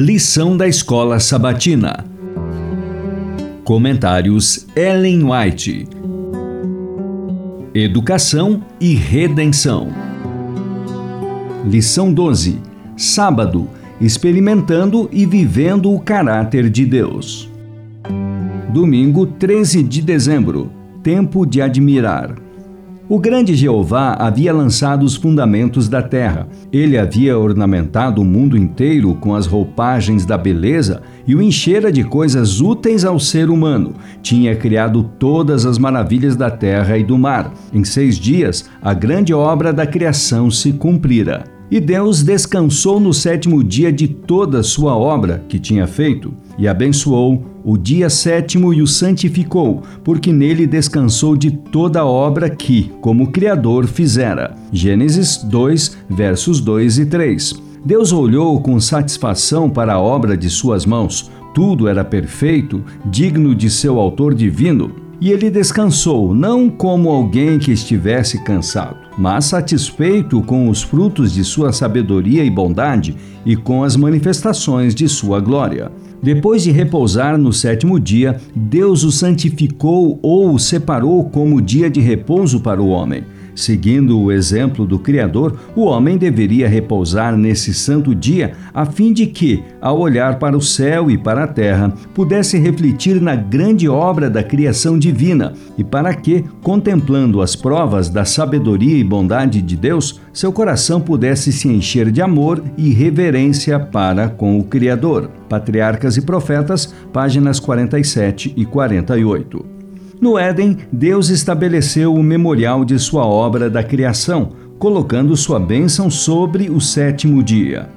Lição da Escola Sabatina. Comentários Ellen White. Educação e Redenção. Lição 12. Sábado. Experimentando e vivendo o caráter de Deus. Domingo 13 de dezembro. Tempo de admirar. O grande Jeová havia lançado os fundamentos da terra. Ele havia ornamentado o mundo inteiro com as roupagens da beleza e o enchera de coisas úteis ao ser humano. Tinha criado todas as maravilhas da terra e do mar. Em seis dias, a grande obra da criação se cumprira. E Deus descansou no sétimo dia de toda a sua obra que tinha feito, e abençoou o dia sétimo e o santificou, porque nele descansou de toda a obra que, como Criador, fizera. Gênesis 2, versos 2 e 3. Deus olhou com satisfação para a obra de suas mãos. Tudo era perfeito, digno de seu autor divino. E ele descansou, não como alguém que estivesse cansado, mas satisfeito com os frutos de sua sabedoria e bondade e com as manifestações de sua glória. Depois de repousar no sétimo dia, Deus o santificou ou o separou como dia de repouso para o homem. Seguindo o exemplo do Criador, o homem deveria repousar nesse santo dia, a fim de que, ao olhar para o céu e para a terra, pudesse refletir na grande obra da criação divina, e para que, contemplando as provas da sabedoria e bondade de Deus, seu coração pudesse se encher de amor e reverência para com o Criador. Patriarcas e Profetas, páginas 47 e 48. No Éden, Deus estabeleceu o memorial de sua obra da criação, colocando sua bênção sobre o sétimo dia.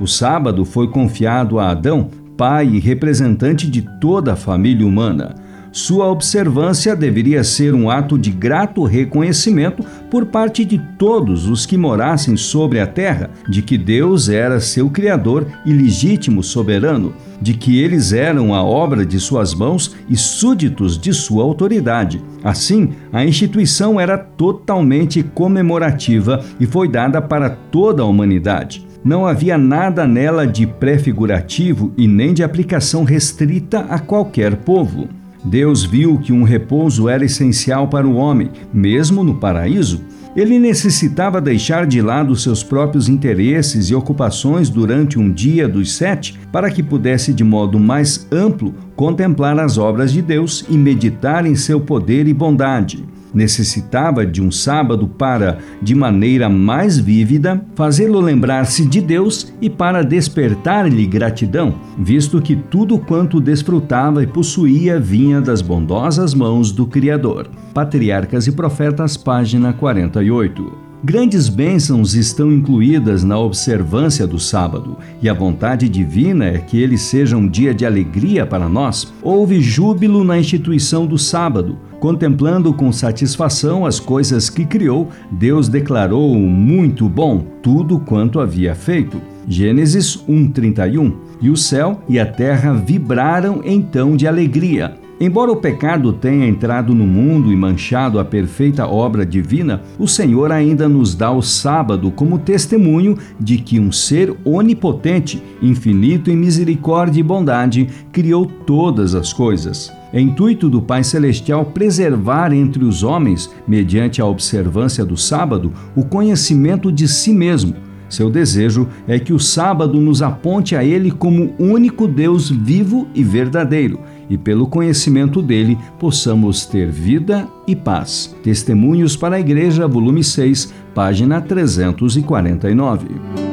O sábado foi confiado a Adão, pai e representante de toda a família humana. Sua observância deveria ser um ato de grato reconhecimento por parte de todos os que morassem sobre a terra, de que Deus era seu Criador e legítimo soberano, de que eles eram a obra de suas mãos e súditos de sua autoridade. Assim, a instituição era totalmente comemorativa e foi dada para toda a humanidade. Não havia nada nela de prefigurativo e nem de aplicação restrita a qualquer povo. Deus viu que um repouso era essencial para o homem, mesmo no paraíso. Ele necessitava deixar de lado seus próprios interesses e ocupações durante um dia dos sete para que pudesse, de modo mais amplo, contemplar as obras de Deus e meditar em seu poder e bondade necessitava de um sábado para, de maneira mais vívida, fazê-lo lembrar-se de Deus e para despertar-lhe gratidão, visto que tudo quanto desfrutava e possuía vinha das bondosas mãos do Criador. Patriarcas e Profetas, página 48. Grandes bênçãos estão incluídas na observância do sábado, e a vontade divina é que ele seja um dia de alegria para nós. Houve júbilo na instituição do sábado. Contemplando com satisfação as coisas que criou, Deus declarou muito bom tudo quanto havia feito. Gênesis 1:31. E o céu e a terra vibraram então de alegria. Embora o pecado tenha entrado no mundo e manchado a perfeita obra divina, o Senhor ainda nos dá o sábado como testemunho de que um ser onipotente, infinito em misericórdia e bondade, criou todas as coisas. É intuito do Pai Celestial preservar entre os homens, mediante a observância do sábado, o conhecimento de si mesmo. Seu desejo é que o sábado nos aponte a Ele como único Deus vivo e verdadeiro e pelo conhecimento dele possamos ter vida e paz. Testemunhos para a Igreja, volume 6, página 349.